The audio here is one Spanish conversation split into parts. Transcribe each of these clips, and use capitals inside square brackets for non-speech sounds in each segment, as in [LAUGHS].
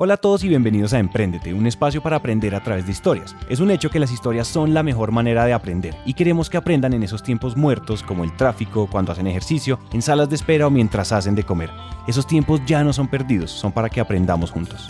Hola a todos y bienvenidos a Emprendete, un espacio para aprender a través de historias. Es un hecho que las historias son la mejor manera de aprender y queremos que aprendan en esos tiempos muertos como el tráfico, cuando hacen ejercicio, en salas de espera o mientras hacen de comer. Esos tiempos ya no son perdidos, son para que aprendamos juntos.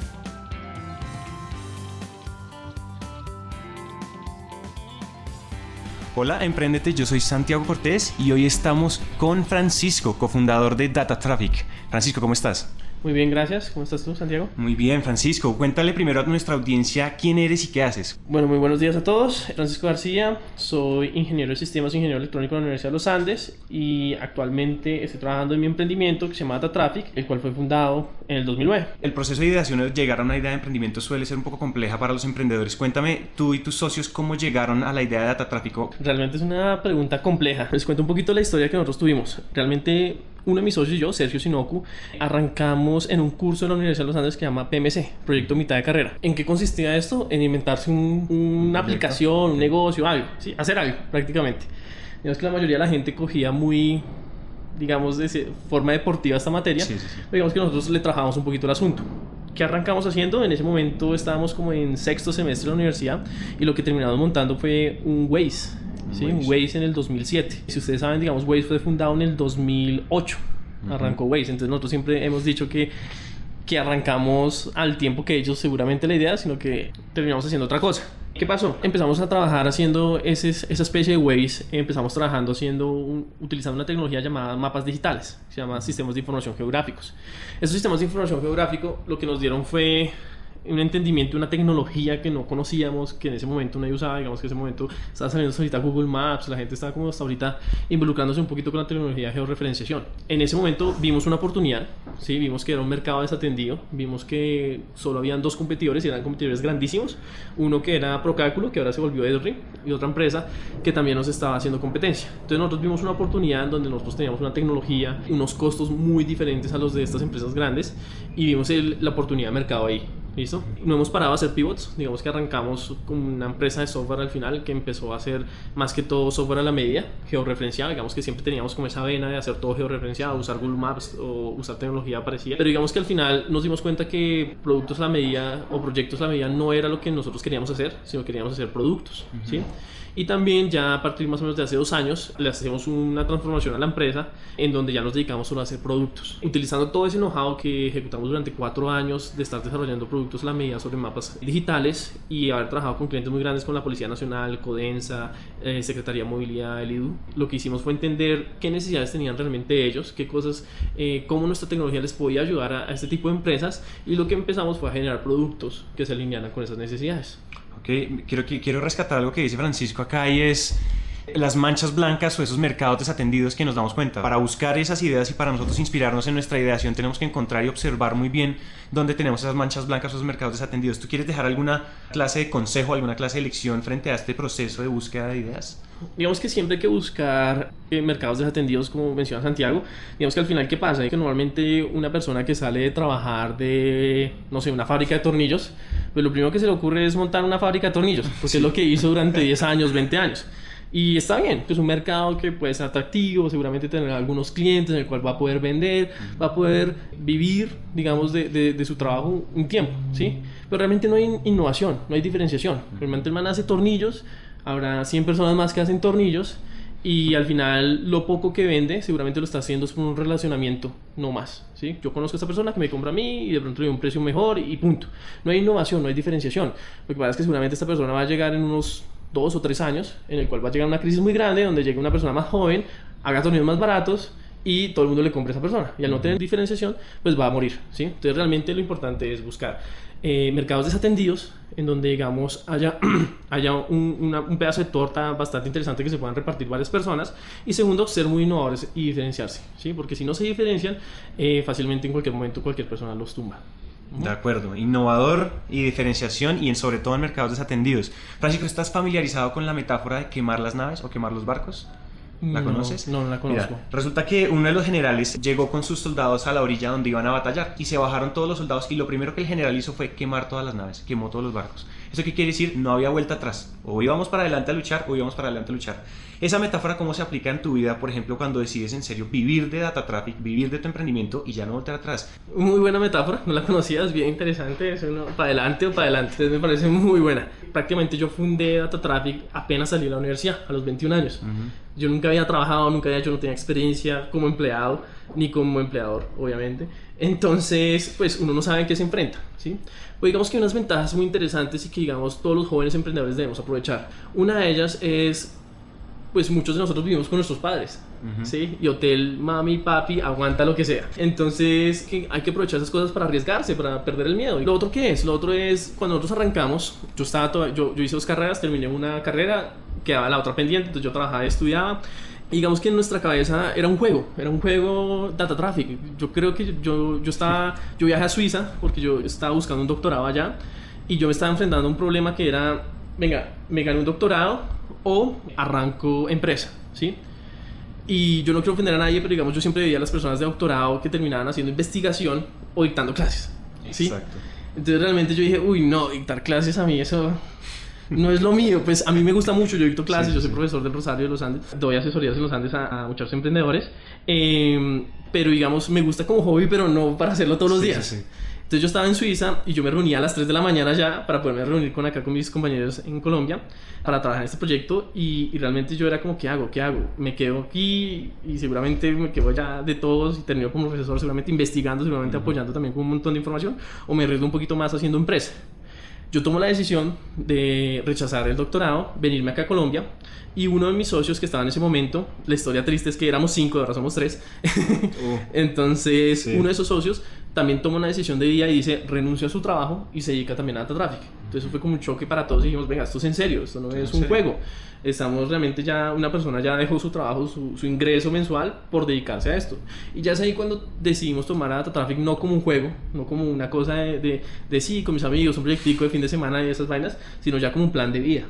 Hola, Emprendete, yo soy Santiago Cortés y hoy estamos con Francisco, cofundador de Data Traffic. Francisco, ¿cómo estás? Muy bien, gracias. ¿Cómo estás tú, Santiago? Muy bien, Francisco. Cuéntale primero a nuestra audiencia quién eres y qué haces. Bueno, muy buenos días a todos. Francisco García, soy ingeniero de sistemas, ingeniero electrónico de la Universidad de los Andes y actualmente estoy trabajando en mi emprendimiento que se llama Data Traffic, el cual fue fundado en el 2009. El proceso de ideación de llegar a una idea de emprendimiento suele ser un poco compleja para los emprendedores. Cuéntame tú y tus socios cómo llegaron a la idea de Data Traffic. Realmente es una pregunta compleja. Les cuento un poquito la historia que nosotros tuvimos. Realmente uno de mis socios y yo, Sergio Sinoku, arrancamos en un curso de la Universidad de los Andes que se llama PMC, Proyecto Mitad de Carrera. ¿En qué consistía esto? En inventarse una aplicación, un negocio, algo, ¿sí? hacer algo prácticamente. Digamos que la mayoría de la gente cogía muy digamos, de forma deportiva esta materia, sí, sí, digamos que nosotros le trabajamos un poquito el asunto. ¿Qué arrancamos haciendo? En ese momento estábamos como en sexto semestre de la universidad y lo que terminamos montando fue un Waze ¿sí? Waze. en el 2007. Si ustedes saben, digamos, Waze fue fundado en el 2008. Arrancó Waze. Entonces nosotros siempre hemos dicho que, que arrancamos al tiempo que ellos seguramente la idea, sino que terminamos haciendo otra cosa. ¿Qué pasó? Empezamos a trabajar haciendo ese, esa especie de Waze, empezamos trabajando haciendo utilizando una tecnología llamada mapas digitales, se llama sistemas de información geográficos. Esos sistemas de información geográfico lo que nos dieron fue un entendimiento, una tecnología que no conocíamos, que en ese momento nadie usaba, digamos que en ese momento estaba saliendo ahorita Google Maps, la gente estaba como hasta ahorita involucrándose un poquito con la tecnología de georreferenciación. En ese momento vimos una oportunidad, ¿sí? vimos que era un mercado desatendido, vimos que solo habían dos competidores y eran competidores grandísimos, uno que era Procálculo, que ahora se volvió Edry, y otra empresa que también nos estaba haciendo competencia. Entonces nosotros vimos una oportunidad en donde nosotros teníamos una tecnología, unos costos muy diferentes a los de estas empresas grandes y vimos la oportunidad de mercado ahí. ¿Listo? No hemos parado a hacer pivots. Digamos que arrancamos con una empresa de software al final que empezó a hacer más que todo software a la media, georreferenciado. Digamos que siempre teníamos como esa vena de hacer todo georreferenciado, usar Google Maps o usar tecnología parecida. Pero digamos que al final nos dimos cuenta que productos a la medida o proyectos a la medida no era lo que nosotros queríamos hacer, sino queríamos hacer productos. ¿sí? Y también ya a partir más o menos de hace dos años le hacemos una transformación a la empresa en donde ya nos dedicamos solo a hacer productos. Utilizando todo ese know-how que ejecutamos durante cuatro años de estar desarrollando productos a la medida sobre mapas digitales y haber trabajado con clientes muy grandes con la Policía Nacional, Codensa, eh, Secretaría de Movilidad, el IDU, lo que hicimos fue entender qué necesidades tenían realmente ellos, qué cosas, eh, cómo nuestra tecnología les podía ayudar a, a este tipo de empresas y lo que empezamos fue a generar productos que se alinearan con esas necesidades. Okay. Quiero, quiero rescatar algo que dice Francisco acá y es las manchas blancas o esos mercados desatendidos que nos damos cuenta. Para buscar esas ideas y para nosotros inspirarnos en nuestra ideación tenemos que encontrar y observar muy bien dónde tenemos esas manchas blancas o esos mercados desatendidos. ¿Tú quieres dejar alguna clase de consejo, alguna clase de lección frente a este proceso de búsqueda de ideas? Digamos que siempre hay que buscar eh, mercados desatendidos, como menciona Santiago. Digamos que al final, ¿qué pasa? Que normalmente una persona que sale de trabajar de, no sé, una fábrica de tornillos, pues lo primero que se le ocurre es montar una fábrica de tornillos, porque es lo que hizo durante [LAUGHS] 10 años, 20 años. Y está bien, es un mercado que puede ser atractivo, seguramente tener algunos clientes en el cual va a poder vender, va a poder vivir, digamos, de, de, su trabajo un tiempo, ¿sí? Pero realmente no hay innovación, no hay diferenciación. Realmente el man hace tornillos, habrá 100 personas más que hacen tornillos y al final lo poco que vende seguramente lo está haciendo es por un relacionamiento, no más, ¿sí? Yo conozco a esta persona que me compra a mí y de pronto le doy un precio mejor y punto. No hay innovación, no hay diferenciación. Lo que pasa es que seguramente esta persona va a llegar en unos dos o tres años, en el cual va a llegar una crisis muy grande, donde llegue una persona más joven, haga torneos más baratos y todo el mundo le compre a esa persona. Y al no tener diferenciación, pues va a morir, ¿sí? Entonces realmente lo importante es buscar eh, mercados desatendidos en donde, digamos, haya, [CLEARS THROAT] haya un, un, pedazo de torta bastante interesante que se puedan repartir varias personas. Y segundo, ser muy innovadores y diferenciarse, ¿sí? Porque si no se diferencian, eh, fácilmente en cualquier momento cualquier persona los tumba. De acuerdo, innovador y diferenciación y en, sobre todo en mercados desatendidos. Francisco, ¿estás familiarizado con la metáfora de quemar las naves o quemar los barcos? ¿La conoces? No, no la conozco. resulta que uno de los generales llegó con sus soldados a la orilla donde iban a batallar y se bajaron todos los soldados y lo primero que el general hizo fue quemar todas las naves, quemó todos los barcos. ¿Eso qué quiere decir? No había vuelta atrás. O íbamos para adelante a luchar o íbamos para adelante a luchar. Esa metáfora, ¿cómo se aplica en tu vida, por ejemplo, cuando decides en serio vivir de data traffic, vivir de tu emprendimiento y ya no volver atrás? Muy buena metáfora, no la conocías, bien interesante. Es uno para adelante o para adelante. Entonces me parece muy buena. Prácticamente yo fundé data traffic apenas salí de la universidad, a los 21 años. Yo nunca había trabajado, nunca había hecho, no tenía experiencia como empleado, ni como empleador, obviamente. Entonces, pues uno no sabe en qué se enfrenta, ¿sí? Pues digamos que hay unas ventajas muy interesantes y que, digamos, todos los jóvenes emprendedores debemos aprovechar. Una de ellas es pues muchos de nosotros vivimos con nuestros padres, ¿sí? Y hotel, mami, papi, aguanta lo que sea. Entonces que hay que aprovechar esas cosas para arriesgarse, para perder el miedo. Y lo otro que es, lo otro es, cuando nosotros arrancamos, yo estaba yo, yo hice dos carreras, terminé una carrera, quedaba la otra pendiente, entonces yo trabajaba y estudiaba. Digamos que en nuestra cabeza era un juego, era un juego data traffic. Yo creo que yo, yo estaba, yo viajé a Suiza porque yo estaba buscando un doctorado allá y yo me estaba enfrentando a un problema que era, venga, me gané un doctorado, o arranco empresa, ¿sí? Y yo no quiero ofender a nadie, pero digamos, yo siempre veía a las personas de doctorado que terminaban haciendo investigación o dictando clases, ¿sí? Exacto. Entonces realmente yo dije, uy, no, dictar clases a mí eso no es lo mío. Pues a mí me gusta mucho, yo dicto clases, yo soy profesor del Rosario de los Andes, doy asesorías en los Andes a, muchos emprendedores, em, pero digamos, me gusta como hobby, pero no para hacerlo todos los días. Sí, entonces yo estaba en Suiza y yo me reunía a las 3 de la mañana ya para poderme reunir con acá con mis compañeros en Colombia para trabajar en este proyecto y, realmente yo era como, ¿qué hago? ¿Qué hago? Me quedo aquí y seguramente me quedo ya de todos y termino como profesor seguramente investigando, seguramente apoyando también con un montón de información o me arriesgo un poquito más haciendo empresa. Yo tomo la decisión de rechazar el doctorado, venirme acá a Colombia y uno de mis socios que estaba en ese momento, la historia triste es que éramos cinco, ahora somos tres. [LAUGHS] Uh. Entonces, uno de esos socios también toma una decisión de día y dice renuncio a su trabajo y se dedica también a Data Traffic. Entonces eso fue como un choque para todos y dijimos, venga, esto es en serio, esto no es un juego. Estamos realmente ya, una persona ya dejó su trabajo, su, su, ingreso mensual por dedicarse a esto. Y ya es ahí cuando decidimos tomar a Data Traffic no como un juego, no como una cosa de, de, de sí, con mis amigos, un proyectico de fin de semana y esas vainas, sino ya como un plan de vida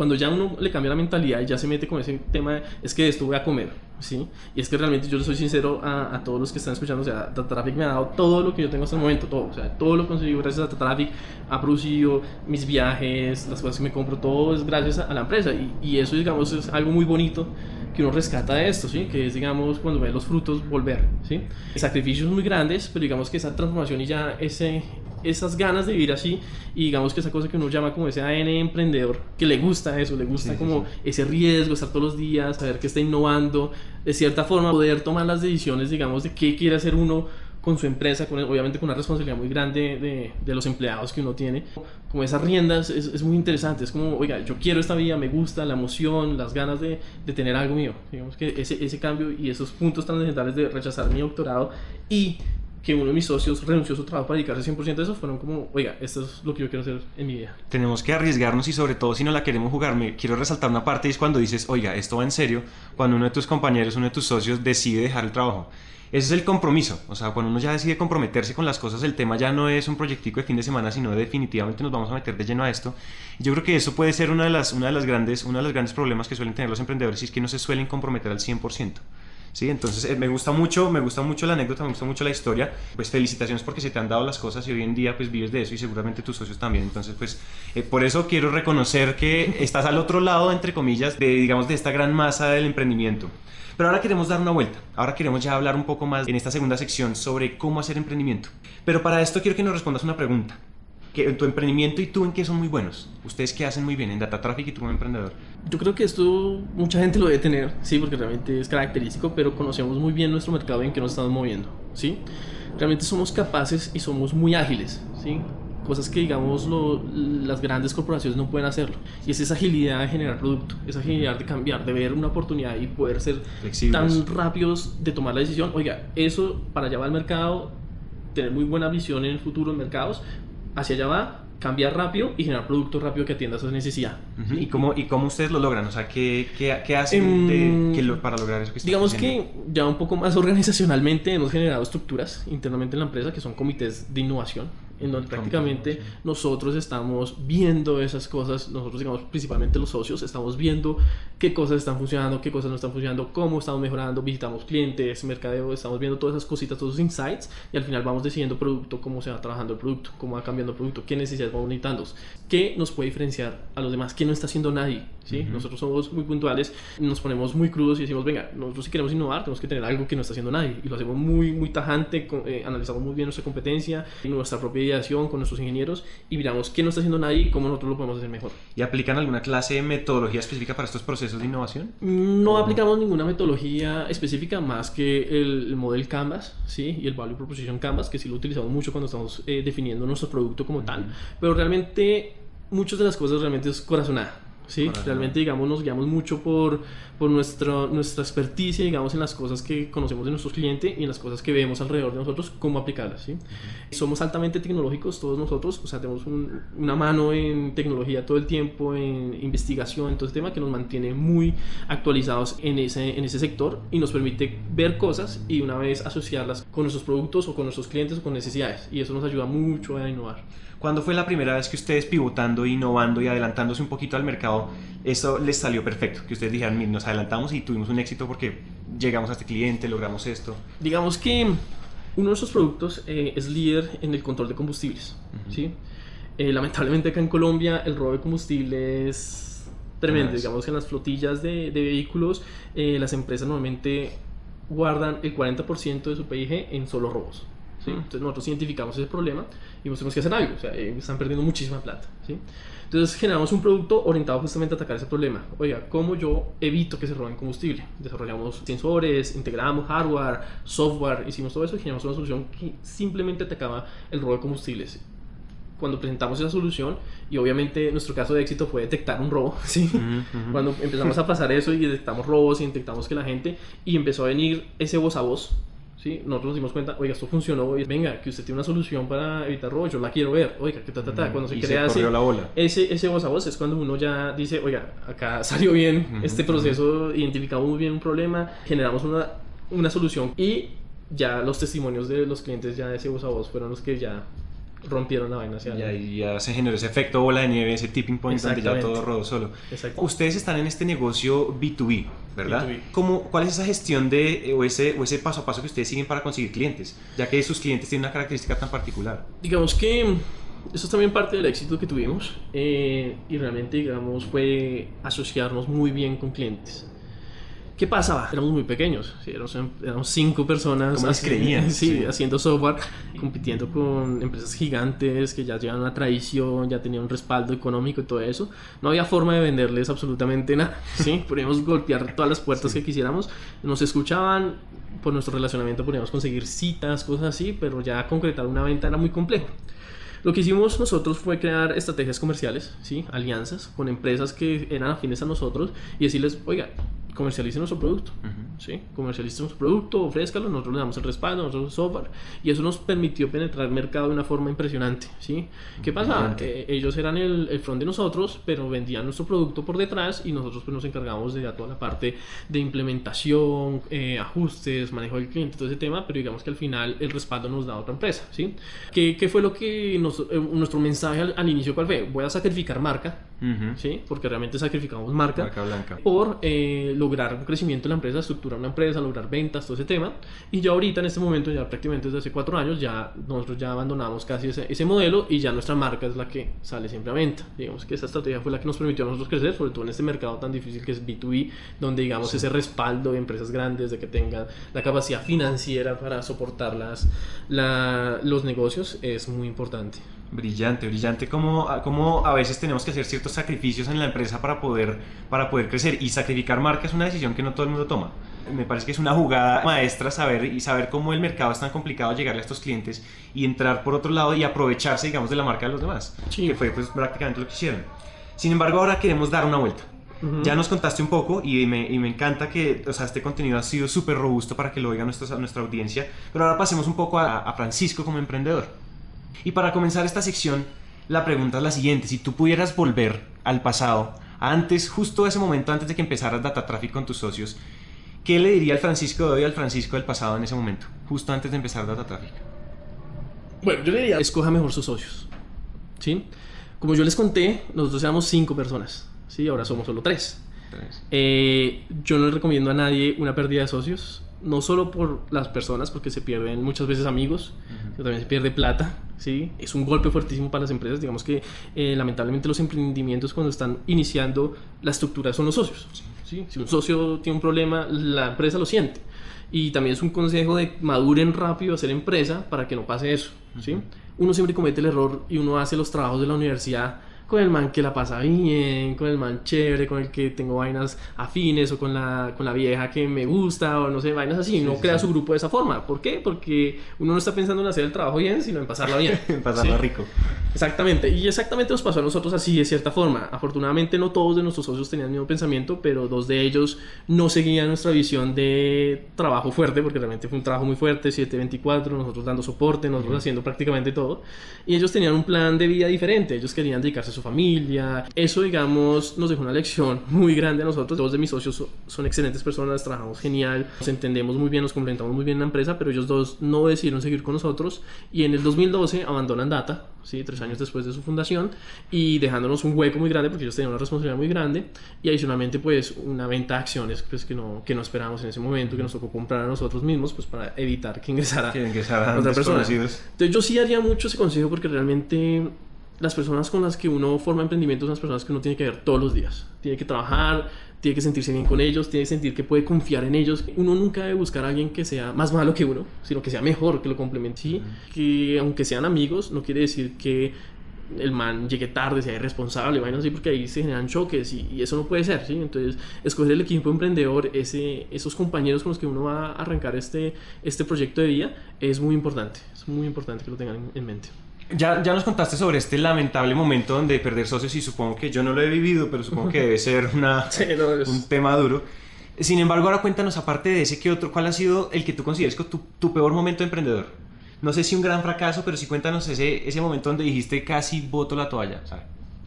cuando ya uno le cambia la mentalidad y ya se mete con ese tema de, es que esto voy a comer, ¿sí? Y es que realmente yo soy sincero a, a, todos los que están escuchando, o sea, Data Traffic me ha dado todo lo que yo tengo hasta el momento, todo, o sea, todo lo conseguí gracias a Data Traffic, ha producido mis viajes, las cosas que me compro, todo es gracias a, la empresa y, y, eso, digamos, es algo muy bonito que uno rescata de esto, ¿sí? Que es, digamos, cuando ve los frutos volver, ¿sí? Sacrificios muy grandes, pero digamos que esa transformación y ya ese, esas ganas de vivir así y digamos que esa cosa que uno llama como ese AN emprendedor, que le gusta eso, le gusta como ese riesgo, estar todos los días, saber que está innovando, de cierta forma poder tomar las decisiones, digamos, de qué quiere hacer uno con su empresa, con, obviamente con una responsabilidad muy grande de, los empleados que uno tiene. Como esas riendas es, muy interesante, es como, oiga, yo quiero esta vida, me gusta la emoción, las ganas de, de tener algo mío. Digamos que ese, cambio y esos puntos tan necesarios de rechazar mi doctorado y que uno de mis socios renunció a su trabajo para dedicarse 100% a eso, fueron como, oiga, esto es lo que yo quiero hacer en mi vida. Tenemos que arriesgarnos y sobre todo si no la queremos jugar, me quiero resaltar una parte y es cuando dices, oiga, esto va en serio, cuando uno de tus compañeros, uno de tus socios decide dejar el trabajo. Ese es el compromiso, o sea, cuando uno ya decide comprometerse con las cosas, el tema ya no es un proyectico de fin de semana, sino definitivamente nos vamos a meter de lleno a esto. yo creo que eso puede ser una de las, una de las grandes, uno de los grandes problemas que suelen tener los emprendedores y es que no se suelen comprometer al 100%. ¿sí? Entonces eh, me gusta mucho, me gusta mucho la anécdota, me gusta mucho la historia. Pues felicitaciones porque se te han dado las cosas y hoy en día pues vives de eso y seguramente tus socios también. Entonces pues eh, por eso quiero reconocer que estás al otro lado, entre comillas, de digamos de esta gran masa del emprendimiento. Pero ahora queremos dar una vuelta. Ahora queremos ya hablar un poco más en esta segunda sección sobre cómo hacer emprendimiento. Pero para esto quiero que nos respondas una pregunta que tu emprendimiento y tú en qué son muy buenos. Ustedes qué hacen muy bien en Data Traffic y tú como emprendedor. Yo creo que esto mucha gente lo debe tener, sí, porque realmente es característico, pero conocemos muy bien nuestro mercado en qué nos estamos moviendo, sí. Realmente somos capaces y somos muy ágiles, sí. Cosas que, digamos, lo, las grandes corporaciones no pueden hacerlo. Y es esa agilidad de generar producto, esa agilidad de cambiar, de ver una oportunidad y poder ser tan rápidos de tomar la decisión. Oiga, eso para allá va al mercado, tener muy buena visión en el futuro en mercados, hacia allá va, cambiar rápido y generar productos rápido que atienda a esa necesidad. ¿Y, cómo, ¿Y cómo ustedes lo logran? O sea, ¿qué, qué, qué hacen em, para lograr eso? Que digamos que ya un poco más [LAUGHS] organizacionalmente hemos generado estructuras internamente en la empresa que son comités de innovación. En donde prácticamente nosotros estamos viendo esas cosas, nosotros digamos principalmente los socios, estamos viendo qué cosas están funcionando, qué cosas no están funcionando, cómo estamos mejorando, visitamos clientes, mercadeo, estamos viendo todas esas cositas, todos esos insights y al final vamos decidiendo producto, cómo se va trabajando el producto, cómo va cambiando el producto, qué necesidades vamos necesitando, qué nos puede diferenciar a los demás, qué no está haciendo nadie, ¿sí? Nosotros somos muy puntuales, nos ponemos muy crudos y decimos, venga, nosotros si queremos innovar tenemos que tener algo que no está haciendo nadie y lo hacemos muy, muy tajante, eh, analizamos muy bien nuestra competencia nuestra propia ideación con nuestros ingenieros y miramos qué no está haciendo nadie y cómo nosotros lo podemos hacer mejor. ¿Y aplican alguna clase de metodología específica para estos procesos de innovación? No aplicamos ninguna metodología específica más que el, model Canvas ¿sí? y el Value Proposition Canvas, que sí lo utilizamos mucho cuando estamos eh, definiendo nuestro producto como tal, pero realmente muchas de las cosas realmente es corazonada. ¿sí? Realmente, digamos, nos guiamos mucho por, por nuestro, nuestra experticia, digamos, en las cosas que conocemos de nuestros clientes y en las cosas que vemos alrededor de nosotros, cómo aplicarlas, ¿sí? Somos altamente tecnológicos todos nosotros, o sea, tenemos una mano en tecnología todo el tiempo, en investigación, en todo este tema que nos mantiene muy actualizados en ese, en ese sector y nos permite ver cosas y una vez asociarlas con nuestros productos o con nuestros clientes o con necesidades y eso nos ayuda mucho a innovar. ¿Cuándo fue la primera vez que ustedes pivotando, innovando y adelantándose un poquito al mercado, eso les salió perfecto? Que ustedes dijeran, nos adelantamos y tuvimos un éxito porque llegamos a este cliente, logramos esto. Digamos que uno de nuestros productos eh, es líder en el control de combustibles. ¿sí? Eh, lamentablemente acá en Colombia el robo de combustible es tremendo. Digamos que en las flotillas de, vehículos eh, las empresas normalmente guardan el 40% de su PIG en solo robos. ¿sí? Entonces nosotros identificamos ese problema y tenemos que hacer algo, o sea, eh, están perdiendo muchísima plata. ¿sí? Entonces generamos un producto orientado justamente a atacar ese problema. Oiga, ¿cómo yo evito que se roben combustible? Desarrollamos sensores, integramos hardware, software, hicimos todo eso y generamos una solución que simplemente atacaba el robo de combustibles cuando presentamos esa solución y obviamente nuestro caso de éxito fue detectar un robo, [LAUGHS] ¿sí? Cuando empezamos a pasar eso y detectamos robos y detectamos que la gente y empezó a venir ese voz a voz ¿sí? Nosotros nos dimos cuenta, oiga, esto funcionó, venga, que usted tiene una solución para evitar robo, yo la quiero ver, oiga, que ta, ta, ta. Cuando se crea Ese, ese voz a voz es cuando uno ya dice, oiga, acá [LAUGHS] salió bien este proceso, identificamos muy bien un problema, generamos una, una solución y ya los testimonios de los clientes ya de ese voz a voz fueron los que ya rompieron la vaina hacia ya, ya se generó ese efecto bola de nieve, ese tipping point donde ya todo rodó solo. Ustedes están en este negocio B2B, ¿verdad? ¿Cómo, ¿Cuál es esa gestión de, o ese, o ese paso a paso que ustedes siguen para conseguir clientes? Ya que sus clientes tienen una característica tan particular. Digamos que eso es también parte del éxito que tuvimos eh, y realmente, digamos, fue asociarnos muy bien con clientes. ¿Qué pasaba? Éramos muy pequeños, éramos, cinco personas haciendo, [LAUGHS] sí, haciendo software, compitiendo con empresas gigantes que ya llevan una tradición, ya tenían un respaldo económico y todo eso. No había forma de venderles absolutamente nada, [LAUGHS] ¿sí? Podíamos golpear todas las puertas que quisiéramos, nos escuchaban, por nuestro relacionamiento podíamos conseguir citas, cosas así, pero ya concretar una venta era muy complejo. Lo que hicimos nosotros fue crear estrategias comerciales, ¿sí? alianzas con empresas que eran afines a nosotros y decirles, oiga, comercialicen nuestro producto. ¿sí? Comercialicen nuestro producto, ofrézcalo, nosotros le damos el respaldo, nosotros el software. Y eso nos permitió penetrar el mercado de una forma impresionante. ¿sí? ¿Qué pasa? Eh, ellos eran el, el, front de nosotros, pero vendían nuestro producto por detrás y nosotros pues, nos encargamos de toda la parte de implementación, eh, ajustes, manejo del cliente, todo ese tema, pero digamos que al final el respaldo nos da otra empresa. ¿sí? ¿Qué, qué fue lo que nos, eh, nuestro mensaje al, inicio cuál fue? Voy a sacrificar marca, ¿sí? porque realmente sacrificamos marca, marca blanca. por lograr un crecimiento en la empresa, estructurar una empresa, lograr ventas, todo ese tema. Y ya ahorita en este momento, ya prácticamente desde hace cuatro años, ya nosotros ya abandonamos casi ese, ese modelo y ya nuestra marca es la que sale siempre a venta. Digamos que esa estrategia fue la que nos permitió a nosotros crecer, sobre todo en este mercado tan difícil que es B2B, donde digamos ese respaldo de empresas grandes, de que tengan la capacidad financiera para soportar las, la, los negocios, es muy importante. Brillante, brillante. Como, como a veces tenemos que hacer ciertos sacrificios en la empresa para poder, para poder crecer. Y sacrificar marca es una decisión que no todo el mundo toma. Me parece que es una jugada maestra saber y saber cómo el mercado es tan complicado llegarle a estos clientes y entrar por otro lado y aprovecharse, digamos, de la marca de los demás. Sí. Que fue pues prácticamente lo que hicieron. Sin embargo, ahora queremos dar una vuelta. Ya nos contaste un poco y me, y me, encanta que o sea, este contenido ha sido súper robusto para que lo oiga nuestra, nuestra audiencia. Pero ahora pasemos un poco a, a Francisco como emprendedor. Y para comenzar esta sección, la pregunta es la siguiente. Si tú pudieras volver al pasado, antes, justo ese momento antes de que empezaras Data Traffic con tus socios, ¿qué le diría al Francisco de hoy al Francisco del pasado en ese momento? Justo antes de empezar Data Traffic. Bueno, yo le diría, escoja mejor sus socios. ¿Sí? Como yo les conté, nosotros éramos cinco personas. ¿Sí? Ahora somos solo tres. Eh, yo no le recomiendo a nadie una pérdida de socios, no solo por las personas, porque se pierden muchas veces amigos, pero también se pierde plata, ¿sí? Es un golpe fuertísimo para las empresas, digamos que eh, lamentablemente los emprendimientos cuando están iniciando, la estructura son los socios, ¿sí? Si un socio tiene un problema, la empresa lo siente. Y también es un consejo de maduren rápido a ser empresa para que no pase eso, ¿sí? Uno siempre comete el error y uno hace los trabajos de la universidad con el man que la pasa bien, con el man chévere, con el que tengo vainas afines o con la, con la vieja que me gusta o no sé, vainas así. no crea su grupo de esa forma. ¿Por qué? Porque uno no está pensando en hacer el trabajo bien, sino en pasarla bien. [LAUGHS] en pasarla rico. Exactamente. Y exactamente nos pasó a nosotros así, de cierta forma. Afortunadamente no todos de nuestros socios tenían el mismo pensamiento, pero dos de ellos no seguían nuestra visión de trabajo fuerte, porque realmente fue un trabajo muy fuerte, 724, nosotros dando soporte, nosotros haciendo prácticamente todo. Y ellos tenían un plan de vida diferente. Ellos querían dedicarse a su familia. Eso, digamos, nos dejó una lección [LAUGHS] muy grande a nosotros. Dos de mis socios son excelentes personas, trabajamos genial, nos entendemos muy bien, nos complementamos muy bien en la empresa, pero ellos dos no decidieron seguir con nosotros y en el 2012 abandonan Data, ¿sí? tres años después de su fundación, y dejándonos un hueco muy grande porque ellos tenían una responsabilidad muy grande y adicionalmente pues una venta de acciones pues, que, no, que no esperábamos en ese momento, que nos tocó comprar a nosotros mismos pues para evitar que ingresara, que ingresara otra persona. Entonces yo sí haría mucho ese consejo porque realmente las personas con las que uno forma emprendimientos son las personas que uno tiene que ver todos los días. Tiene que trabajar, tiene que sentirse bien con ellos, tiene que sentir que puede confiar en ellos. Uno nunca debe buscar a alguien que sea más malo que uno, sino que sea mejor, que lo complemente. ¿sí? Que aunque sean amigos, no quiere decir que el man llegue tarde, sea irresponsable, vaina así, porque ahí se generan choques y, eso no puede ser, ¿sí? Entonces, escoger el equipo emprendedor, ese, esos compañeros con los que uno va a arrancar este, este proyecto de vida, es muy importante, es muy importante que lo tengan en mente. Ya, ya nos contaste sobre este lamentable momento donde perder socios y supongo que yo no lo he vivido, pero supongo que debe ser una, [LAUGHS] un tema duro. Sin embargo, ahora cuéntanos, aparte de ese, ¿qué otro, ¿cuál ha sido el que tú consideres tu, tu peor momento de emprendedor? No sé si un gran fracaso, pero sí cuéntanos ese, ese momento donde dijiste casi voto la toalla.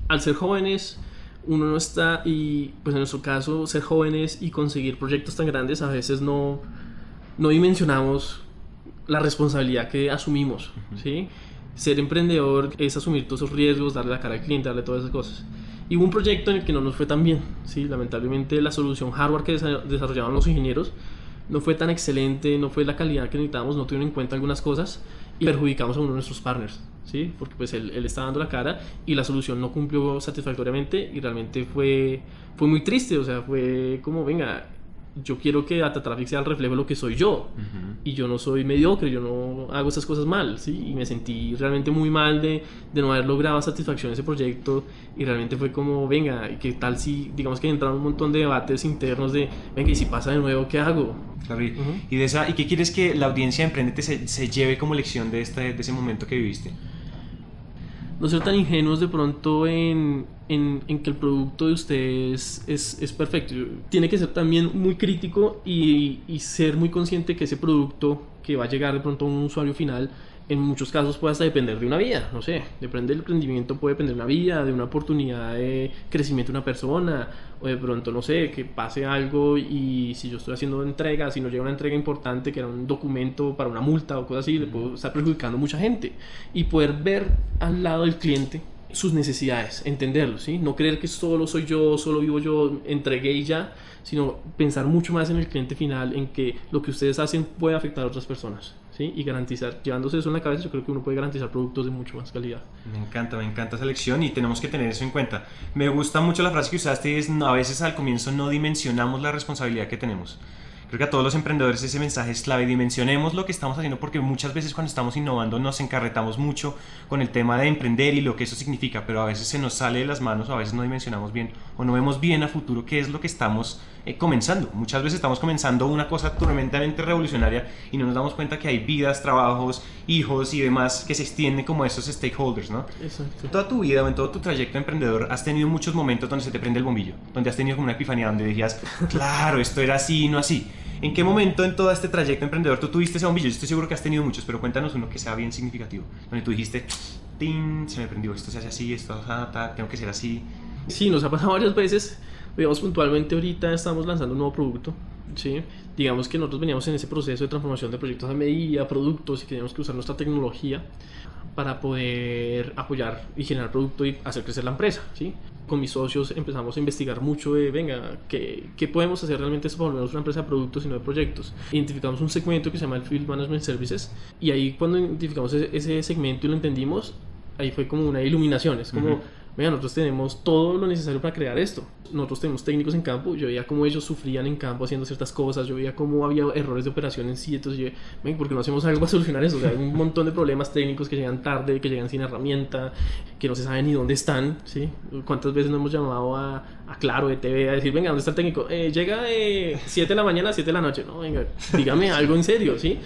Al ser jóvenes, uno no está, y pues en nuestro caso, ser jóvenes y conseguir proyectos tan grandes, a veces no, no dimensionamos la responsabilidad que asumimos, ¿sí? Ser emprendedor es asumir todos esos riesgos, darle la cara al cliente, darle todas esas cosas. Y hubo un proyecto en el que no nos fue tan bien, ¿sí? lamentablemente la solución hardware que desarrollaban los ingenieros no fue tan excelente, no fue la calidad que necesitábamos, no tuvieron en cuenta algunas cosas y perjudicamos a uno de nuestros partners, ¿sí? porque pues él, él estaba dando la cara y la solución no cumplió satisfactoriamente y realmente fue, fue muy triste, o sea, fue como, venga, yo quiero que Data Traffic sea el reflejo de lo que soy yo. Y yo no soy mediocre, yo no hago esas cosas mal, ¿sí? Y me sentí realmente muy mal de, de no haber logrado satisfacción en ese proyecto. Y realmente fue como, venga, ¿qué tal si, digamos que entraron un montón de debates internos de, venga, y si pasa de nuevo, ¿qué hago? y, de esa, ¿Y qué quieres que la audiencia emprendete se, se lleve como lección de, este, de ese momento que viviste? no ser tan ingenuos de pronto en, en, que el producto de ustedes es, es, perfecto. Tiene que ser también muy crítico y, y, ser muy consciente que ese producto que va a llegar de pronto a un usuario final en muchos casos puede hasta depender de una vida, no sé, depende del emprendimiento, puede depender de una vida, de una oportunidad de crecimiento de una persona, o de pronto, no sé, que pase algo y si yo estoy haciendo entrega, si no llega una entrega importante, que era un documento para una multa o cosas así, le puedo estar perjudicando a mucha gente. Y poder ver al lado del cliente sus necesidades, entenderlo, ¿sí? No creer que solo soy yo, solo vivo yo, entregué y ya, sino pensar mucho más en el cliente final, en que lo que ustedes hacen puede afectar a otras personas. ¿sí? y garantizar, llevándose eso en la cabeza, yo creo que uno puede garantizar productos de mucho más calidad. Me encanta, me encanta esa lección y tenemos que tener eso en cuenta. Me gusta mucho la frase que usaste, es a veces al comienzo no dimensionamos la responsabilidad que tenemos. Creo que a todos los emprendedores ese mensaje es clave. Dimensionemos lo que estamos haciendo porque muchas veces cuando estamos innovando nos encarretamos mucho con el tema de emprender y lo que eso significa, pero a veces se nos sale de las manos o a veces no dimensionamos bien o no vemos bien a futuro qué es lo que estamos eh, comenzando. Muchas veces estamos comenzando una cosa tremendamente revolucionaria y no nos damos cuenta que hay vidas, trabajos, hijos y demás que se extienden como esos stakeholders, ¿no? Exacto. Toda tu vida o en todo tu trayecto emprendedor has tenido muchos momentos donde se te prende el bombillo, donde has tenido como una epifanía, donde decías, [LAUGHS] claro, esto era así, no así. ¿En qué momento en todo este trayecto emprendedor tú tuviste ese bombillo? Yo estoy seguro que has tenido muchos, pero cuéntanos uno que sea bien significativo, donde tú dijiste, ¡tin! Se me prendió, esto se hace así, esto, tengo que ser así. Sí, nos ha pasado varias veces. Digamos, puntualmente ahorita estamos lanzando un nuevo producto, ¿sí? Digamos que nosotros veníamos en ese proceso de transformación de proyectos a medida, productos y teníamos que usar nuestra tecnología para poder apoyar y generar producto y hacer crecer la empresa, ¿sí? Con mis socios empezamos a investigar mucho de, venga, ¿qué, qué podemos hacer realmente para volvernos una empresa de productos y no de proyectos? Identificamos un segmento que se llama el Field Management Services y ahí cuando identificamos ese, ese segmento y lo entendimos, ahí fue como una iluminación, es como... Mira, nosotros tenemos todo lo necesario para crear esto. Nosotros tenemos técnicos en campo, yo veía cómo ellos sufrían en campo haciendo ciertas cosas, yo veía cómo había errores de operación en sí, entonces yo, ven, ¿por qué no hacemos algo para solucionar eso? O sea, hay un montón de problemas técnicos que llegan tarde, que llegan sin herramienta, que no se sabe ni dónde están, ¿sí? ¿Cuántas veces nos hemos llamado a, a Claro, de TV, a decir, venga, ¿dónde está el técnico? Eh, llega de 7 de la mañana a 7 de la noche, no, venga, dígame algo en serio, ¿sí?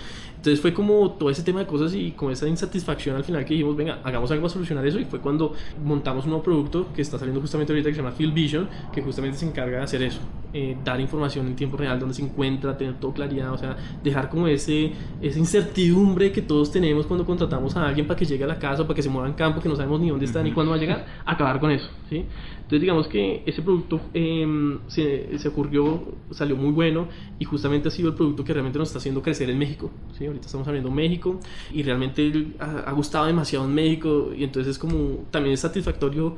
Entonces fue como todo ese tema de cosas y con esa insatisfacción al final que dijimos, venga, hagamos algo para solucionar eso y fue cuando montamos un nuevo producto que está saliendo justamente ahorita que se llama Field Vision, que justamente se encarga de hacer eso, eh, dar información en tiempo real donde se encuentra, tener todo claridad, o sea, dejar como ese, esa incertidumbre que todos tenemos cuando contratamos a alguien para que llegue a la casa o para que se mueva en campo, que no sabemos ni dónde está ni cuándo va a llegar, acabar con eso, ¿sí? Entonces digamos que ese producto eh, se, se, ocurrió, salió muy bueno y justamente ha sido el producto que realmente nos está haciendo crecer en México. ¿sí? Ahorita estamos abriendo México y realmente ha, ha gustado demasiado en México y entonces es como también es satisfactorio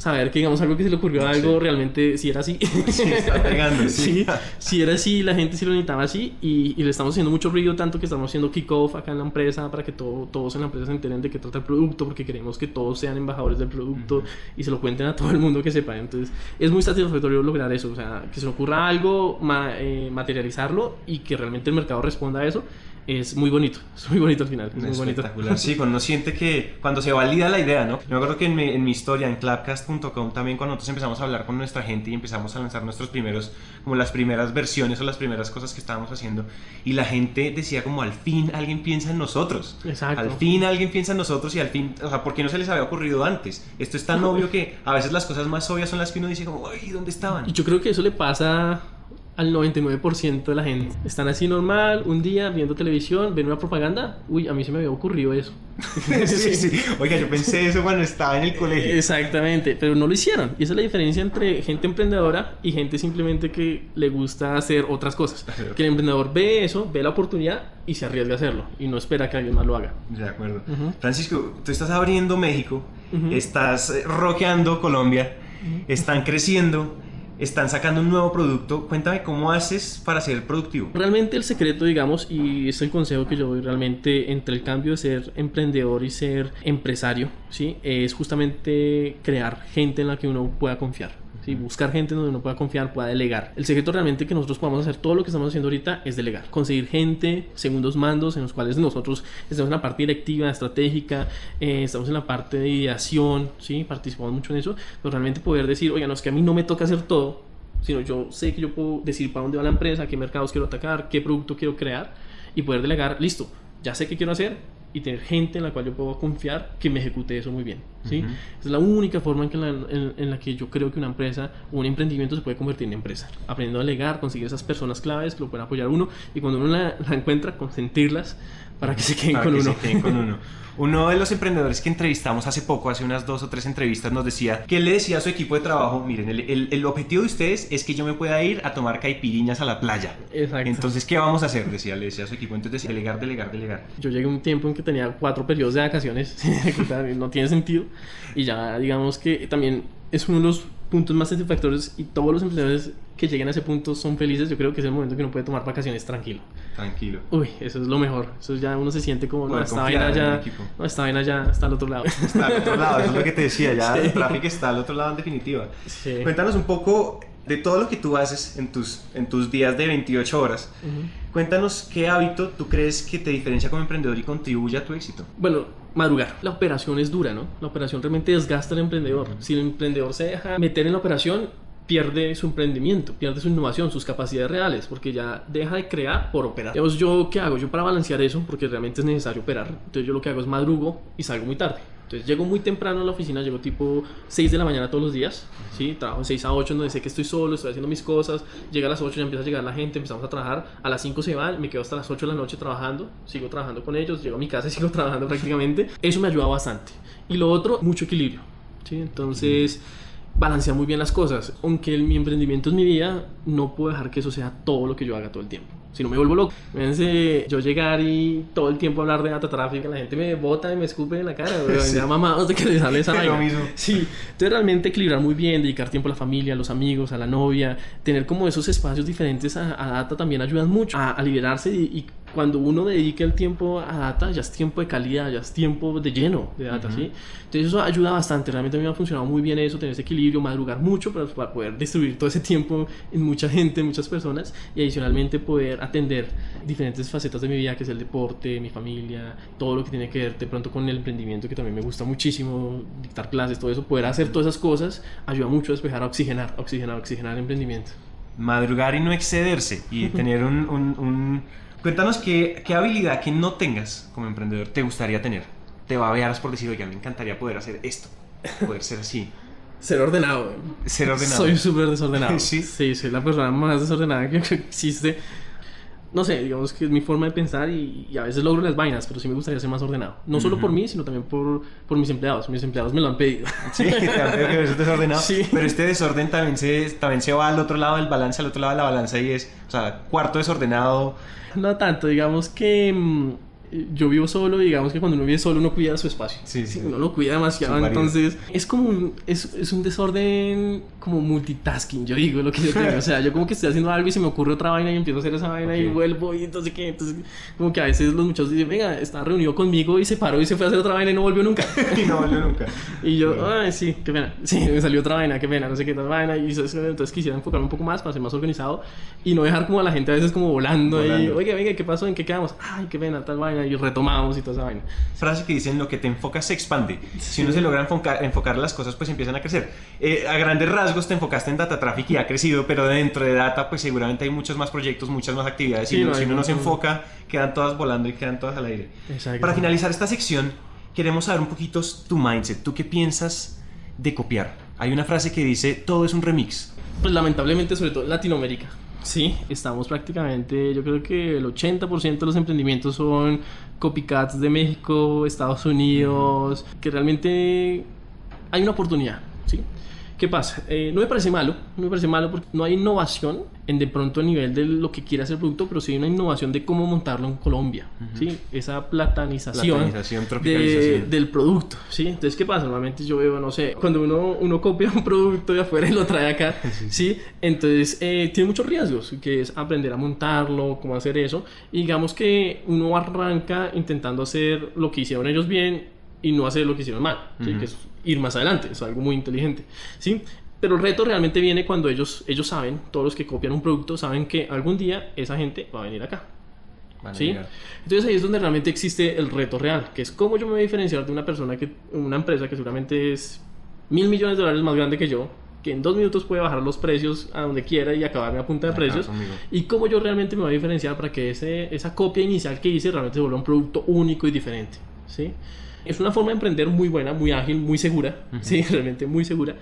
saber que digamos algo que se le ocurrió a algo sí. realmente si era así. [LAUGHS] Sí, está pegando, sí. sí. Si era así, la gente sí lo necesitaba así y, y, le estamos haciendo mucho ruido, tanto que estamos haciendo kickoff acá en la empresa para que todo, todos en la empresa se enteren de qué trata el producto, porque queremos que todos sean embajadores del producto uh -huh. y se lo cuenten a todo el mundo que sepa. Entonces, es muy satisfactorio lograr eso, o sea, que se le ocurra algo, ma eh, materializarlo y que realmente el mercado responda a eso es muy bonito, [LAUGHS] es muy bonito al final. Es muy Espectacular, bonito. sí, [LAUGHS] cuando uno siente que cuando se valida la idea, ¿no? Yo me acuerdo que en mi, en mi historia, en clapcast.com, también cuando nosotros empezamos a hablar con nuestra gente y empezamos a lanzar nuestros primeros, como las primeras versiones o las primeras cosas que estábamos haciendo, y la gente decía como al fin alguien piensa en nosotros. Exacto. Al fin alguien piensa en nosotros y al fin, o sea, ¿por qué no se les había ocurrido antes? Esto es tan obvio que a veces las cosas más obvias son las que uno dice como, ay, ¿dónde estaban? Y yo creo que eso le pasa al 99% de la gente. Están así normal, un día viendo televisión, ven una propaganda. Uy, a mí se me había ocurrido eso. [LAUGHS] sí, sí. Oiga, yo pensé eso cuando estaba en el colegio. Exactamente, pero no lo hicieron. Y esa es la diferencia entre gente emprendedora y gente simplemente que le gusta hacer otras cosas. Que el emprendedor ve eso, ve la oportunidad y se arriesga a hacerlo. Y no espera que alguien más lo haga. De acuerdo. Uh -huh. Francisco, tú estás abriendo México, uh -huh. estás rockeando Colombia, uh -huh. están creciendo están sacando un nuevo producto. Cuéntame cómo haces para ser productivo. Realmente el secreto, digamos, y es el consejo que yo doy realmente entre el cambio de ser emprendedor y ser empresario, ¿sí? Es justamente crear gente en la que uno pueda confiar. ¿Sí? buscar gente donde uno pueda confiar, pueda delegar. El secreto realmente que nosotros podamos hacer todo lo que estamos haciendo ahorita es delegar, conseguir gente, segundos mandos en los cuales nosotros estamos en la parte directiva, estratégica, eh, estamos en la parte de ideación, ¿sí? participamos mucho en eso, pero realmente poder decir, oiga, no es que a mí no me toca hacer todo, sino yo sé que yo puedo decir para dónde va la empresa, qué mercados quiero atacar, qué producto quiero crear y poder delegar, listo, ya sé qué quiero hacer, y tener gente en la cual yo puedo confiar que me ejecute eso muy bien. ¿sí? Uh -huh. Es la única forma en, que la, en, en, la que yo creo que una empresa o un emprendimiento se puede convertir en empresa. Aprendiendo a delegar, conseguir esas personas claves que lo pueden apoyar uno y cuando uno la, la encuentra, consentirlas para que se queden, para con, que uno. Se queden con uno. [LAUGHS] Uno de los emprendedores que entrevistamos hace poco, hace unas dos o tres entrevistas, nos decía que él le decía a su equipo de trabajo, miren, el, el, el, objetivo de ustedes es que yo me pueda ir a tomar caipiriñas a la playa. Exacto. Entonces, ¿qué vamos a hacer? Decía, le decía a su equipo. Entonces, delegar, delegar, delegar. Yo llegué a un tiempo en que tenía cuatro periodos de vacaciones, [LAUGHS] no tiene sentido. Y ya, digamos que también es uno de los puntos más satisfactorios y todos los emprendedores que lleguen a ese punto son felices. Yo creo que es el momento que uno puede tomar vacaciones tranquilo. Tranquilo. Uy, eso es lo mejor. Eso ya uno se siente como, no, esta vaina ya, no, esta vaina ya está al otro lado. Está al otro lado, eso es lo que te decía, ya [LAUGHS] sí. el tráfico está al otro lado en definitiva. Sí. Cuéntanos un poco de todo lo que tú haces en tus, en tus días de 28 horas. Uh -huh. Cuéntanos qué hábito tú crees que te diferencia como emprendedor y contribuye a tu éxito. Bueno, madrugar. La operación es dura, ¿no? La operación realmente desgasta al emprendedor. Si el emprendedor se deja meter en la operación, pierde su emprendimiento, pierde su innovación, sus capacidades reales, porque ya deja de crear por operar. Digamos, ¿yo qué hago? Yo para balancear eso, porque realmente es necesario operar, entonces yo lo que hago es madrugo y salgo muy tarde. Entonces llego muy temprano a la oficina, llego tipo 6 de la mañana todos los días, ¿sí? Trabajo de 6 a 8, donde sé que estoy solo, estoy haciendo mis cosas, llega a las 8 ya empieza a llegar la gente, empezamos a trabajar, a las 5 se van, me quedo hasta las 8 de la noche trabajando, sigo trabajando con ellos, llego a mi casa y [LAUGHS] sigo trabajando prácticamente. Eso me ayuda bastante. Y lo otro, mucho equilibrio, ¿sí? Entonces... balancear muy bien las cosas. Aunque el, mi emprendimiento es mi vida, no puedo dejar que eso sea todo lo que yo haga todo el tiempo. Si no me vuelvo loco. Fíjense, yo llegar y todo el tiempo hablar de data traffic, la gente me bota y me escupe en la cara, güey. [LAUGHS] Sí. Ya mamados de que le sale esa [LAUGHS] vaina. mismo. Sí, entonces realmente equilibrar muy bien, dedicar tiempo a la familia, a los amigos, a la novia, tener como esos espacios diferentes a, a data también ayudan mucho a, a liberarse y, y cuando uno dedica el tiempo a data ya es tiempo de calidad, ya es tiempo de lleno de data, ¿sí? Entonces eso ayuda bastante, realmente a mí me ha funcionado muy bien eso, tener ese equilibrio, madrugar mucho para, para poder distribuir todo ese tiempo en mucha gente, en muchas personas y adicionalmente poder atender diferentes facetas de mi vida, que es el deporte, mi familia, todo lo que tiene que ver de pronto con el emprendimiento, que también me gusta muchísimo, dictar clases, todo eso, poder hacer todas esas cosas ayuda mucho a despejar, a oxigenar, a oxigenar, a oxigenar el emprendimiento. Madrugar y no excederse y [LAUGHS] tener un... un- un- Cuéntanos qué, qué habilidad que no tengas como emprendedor te gustaría tener. Te babearas por decir, oye, me encantaría poder hacer esto, poder ser así, [LAUGHS] Ser ordenado. ser ordenado. Soy súper desordenado. [LAUGHS] ¿Sí? Sí, soy la persona más desordenada que [LAUGHS] existe. No sé, digamos que es mi forma de pensar y, y a veces logro las vainas, pero sí me gustaría ser más ordenado. No solo por mí, sino también por, por mis empleados. Mis empleados me lo han pedido. Sí, te han pedido que eres desordenado. Sí. Pero este desorden también se, también se va al otro lado del balance, al otro lado de la balanza y es, o sea, cuarto desordenado. No tanto, digamos que mm, yo vivo solo y digamos que cuando uno vive solo uno cuida su espacio. Sí, sí. Uno lo cuida demasiado, entonces es como un, es, es un desorden como multitasking, yo digo lo que yo tengo. O sea, yo como que estoy haciendo algo y se me ocurre otra vaina y empiezo a hacer esa vaina y Ok. vuelvo y entonces qué. Entonces, como que a veces los muchachos dicen, venga, está reunido conmigo y se paró y se fue a hacer otra vaina y no volvió nunca. [LAUGHS] y no volvió nunca. Y yo, Bueno. ay, sí, qué pena. [LAUGHS] Sí, me salió otra vaina, qué pena, no sé qué tal vaina. Y eso- entonces quisiera enfocarme un poco más para ser más organizado y no dejar como a la gente a veces como volando, ahí. Volando. Oiga, venga, ¿qué pasó? ¿En qué quedamos? Ay, qué pena, tal vaina. Y retomamos y toda esa vaina. Frase que dicen, lo que te enfocas se expande. Si uno se logra enfocar, enfocar las cosas, pues empiezan a crecer. Eh, a grandes rasgos te enfocaste en Data Traffic y ha crecido, pero dentro de Data, pues seguramente hay muchos más proyectos, muchas más actividades. Sí, y no, si uno no se enfoca, quedan todas volando y quedan todas al aire. Exacto. Para finalizar esta sección, queremos saber un poquito tu mindset. ¿Tú qué piensas de copiar? Hay una frase que dice, todo es un remix. Pues lamentablemente, sobre todo en Latinoamérica. Sí, estamos prácticamente, yo creo que el 80% de los emprendimientos son copycats de México, Estados Unidos, que realmente hay una oportunidad, ¿sí? ¿Qué pasa? Eh, no me parece malo, no me parece malo porque no hay innovación en de pronto a nivel de lo que quiere hacer el producto, pero sí hay una innovación de cómo montarlo en Colombia, ¿sí? Esa platanización, Platanización, de- tropicalización. del producto, ¿sí? Entonces, ¿qué pasa? Normalmente yo veo, no sé, cuando uno, uno copia un producto de afuera y lo trae acá, [LAUGHS] ¿sí? Entonces, eh, tiene muchos riesgos, que es aprender a montarlo, cómo hacer eso. Y digamos que uno arranca intentando hacer lo que hicieron ellos bien y no hacer lo que hicieron mal, ¿sí? Ujú. Que es ir más adelante, es algo muy inteligente, ¿sí? Pero el reto realmente viene cuando ellos, ellos saben, todos los que copian un producto, saben que algún día esa gente va a venir acá. Van ¿Sí? Entonces ahí es donde realmente existe el reto real, que es cómo yo me voy a diferenciar de una persona que, una empresa que seguramente es mil millones de dólares más grande que yo, que en dos minutos puede bajar los precios a donde quiera y acabarme a punta de Acabar precios. conmigo. Y cómo yo realmente me voy a diferenciar para que ese, esa copia inicial que hice realmente se vuelva un producto único y diferente. ¿sí? Es una forma de emprender muy buena, muy ágil, muy segura, ¿sí? [LAUGHS] realmente muy segura,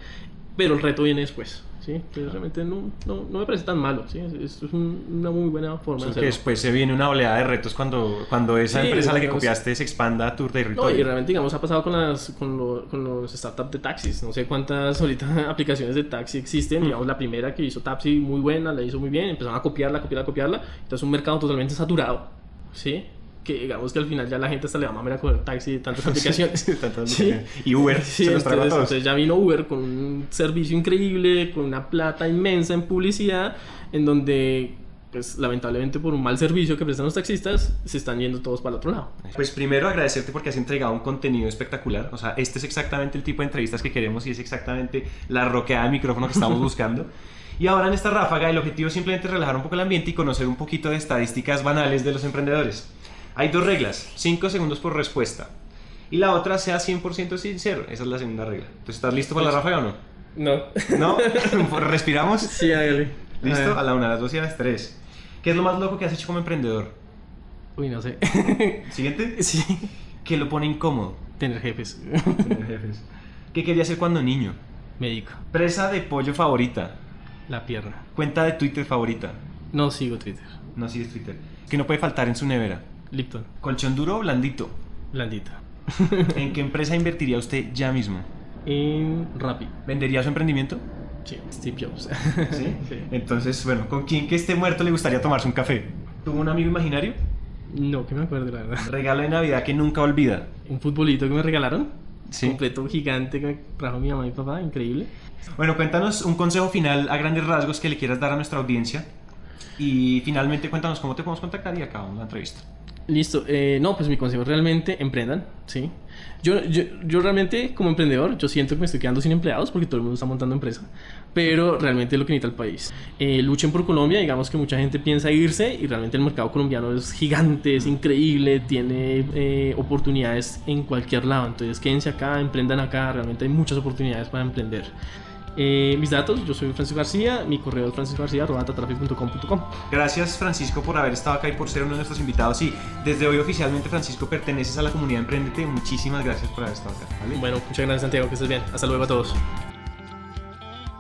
pero el reto viene después. ¿sí? Entonces realmente no, no, no me parece tan malo. ¿sí? Es, es un- una muy buena forma de Solo que después se viene una oleada de retos cuando, cuando esa Sí, empresa a la que copiaste se expanda a tu No, y territorio. realmente, digamos, ha pasado con, las, con, lo- con los startups de taxis. No sé cuántas [LAUGHS] ahorita aplicaciones de taxi existen. Digamos, la primera que hizo Taxi muy buena, la hizo muy bien, empezaron a copiarla, copiarla, copiarla. Entonces, un mercado totalmente saturado, ¿sí? Que digamos que al final ya la gente hasta le va a mamar a coger taxi de tantas [LAUGHS] aplicaciones. Sí, tantas Sí. aplicaciones. Y Uber [LAUGHS] Sí, se los a entonces, todos. entonces ya vino Uber con un servicio increíble, con una plata inmensa en publicidad, en donde, pues lamentablemente por un mal servicio que prestan los taxistas, se están yendo todos para el otro lado. Pues primero agradecerte porque has entregado un contenido espectacular. O sea, este es exactamente el tipo de entrevistas que queremos y es exactamente la roqueada de micrófono que estamos [LAUGHS] buscando. Y ahora en esta ráfaga el objetivo es simplemente relajar un poco el ambiente y conocer un poquito de estadísticas banales de los emprendedores. Hay dos reglas, 5 segundos por respuesta. Y la otra sea 100% sincero. Esa es la segunda regla. Entonces, ¿estás listo para la ráfaga o no? No. ¿No? [LAUGHS] ¿Respiramos? Sí, hágale. ¿Listo? A A la una, a las dos y a las tres. ¿Qué es lo más loco que has hecho como emprendedor? Uy, no sé. [LAUGHS] Siguiente. sí. ¿Qué lo pone incómodo? Tener jefes. Tener jefes. ¿Qué quería hacer cuando niño? Médico. Presa de pollo favorita. La pierna. Cuenta de Twitter favorita. No sigo Twitter. No sigues Twitter. Que no puede faltar en su nevera. Lipton. Colchón duro o blandito. Blandita. [LAUGHS] ¿En qué empresa invertiría usted ya mismo? en Rappi. ¿Vendería su emprendimiento? Sí, Steve Jobs. [LAUGHS] ¿Sí? Entonces, bueno, ¿con quién que esté muerto le gustaría tomarse un café? ¿Tuvo un amigo imaginario? No, que me acuerdo, la verdad. Regalo de Navidad que nunca olvida. Un futbolito que me regalaron. Sí. Completo gigante que me trajo mi mamá y mi papá, increíble. Bueno, cuéntanos un consejo final a grandes rasgos que le quieras dar a nuestra audiencia. Y finalmente cuéntanos cómo te podemos contactar y acabamos la entrevista. Listo, eh, no, pues mi consejo realmente emprendan, ¿sí? Yo, yo, yo, realmente como emprendedor, yo siento que me estoy quedando sin empleados porque todo el mundo está montando empresa, pero realmente es lo que necesita el país. Eh, luchen por Colombia, digamos que mucha gente piensa irse y realmente el mercado colombiano es gigante, es increíble, tiene eh, oportunidades en cualquier lado, entonces quédense acá, emprendan acá, realmente hay muchas oportunidades para emprender. Eh, mis datos, yo soy Francisco García, mi correo es franciscogarcía.com. Gracias Francisco por haber estado acá y por ser uno de nuestros invitados y desde hoy oficialmente Francisco perteneces a la comunidad Emprendete. Muchísimas gracias por haber estado acá. Bueno, muchas gracias Santiago, que estés bien. Hasta luego a todos.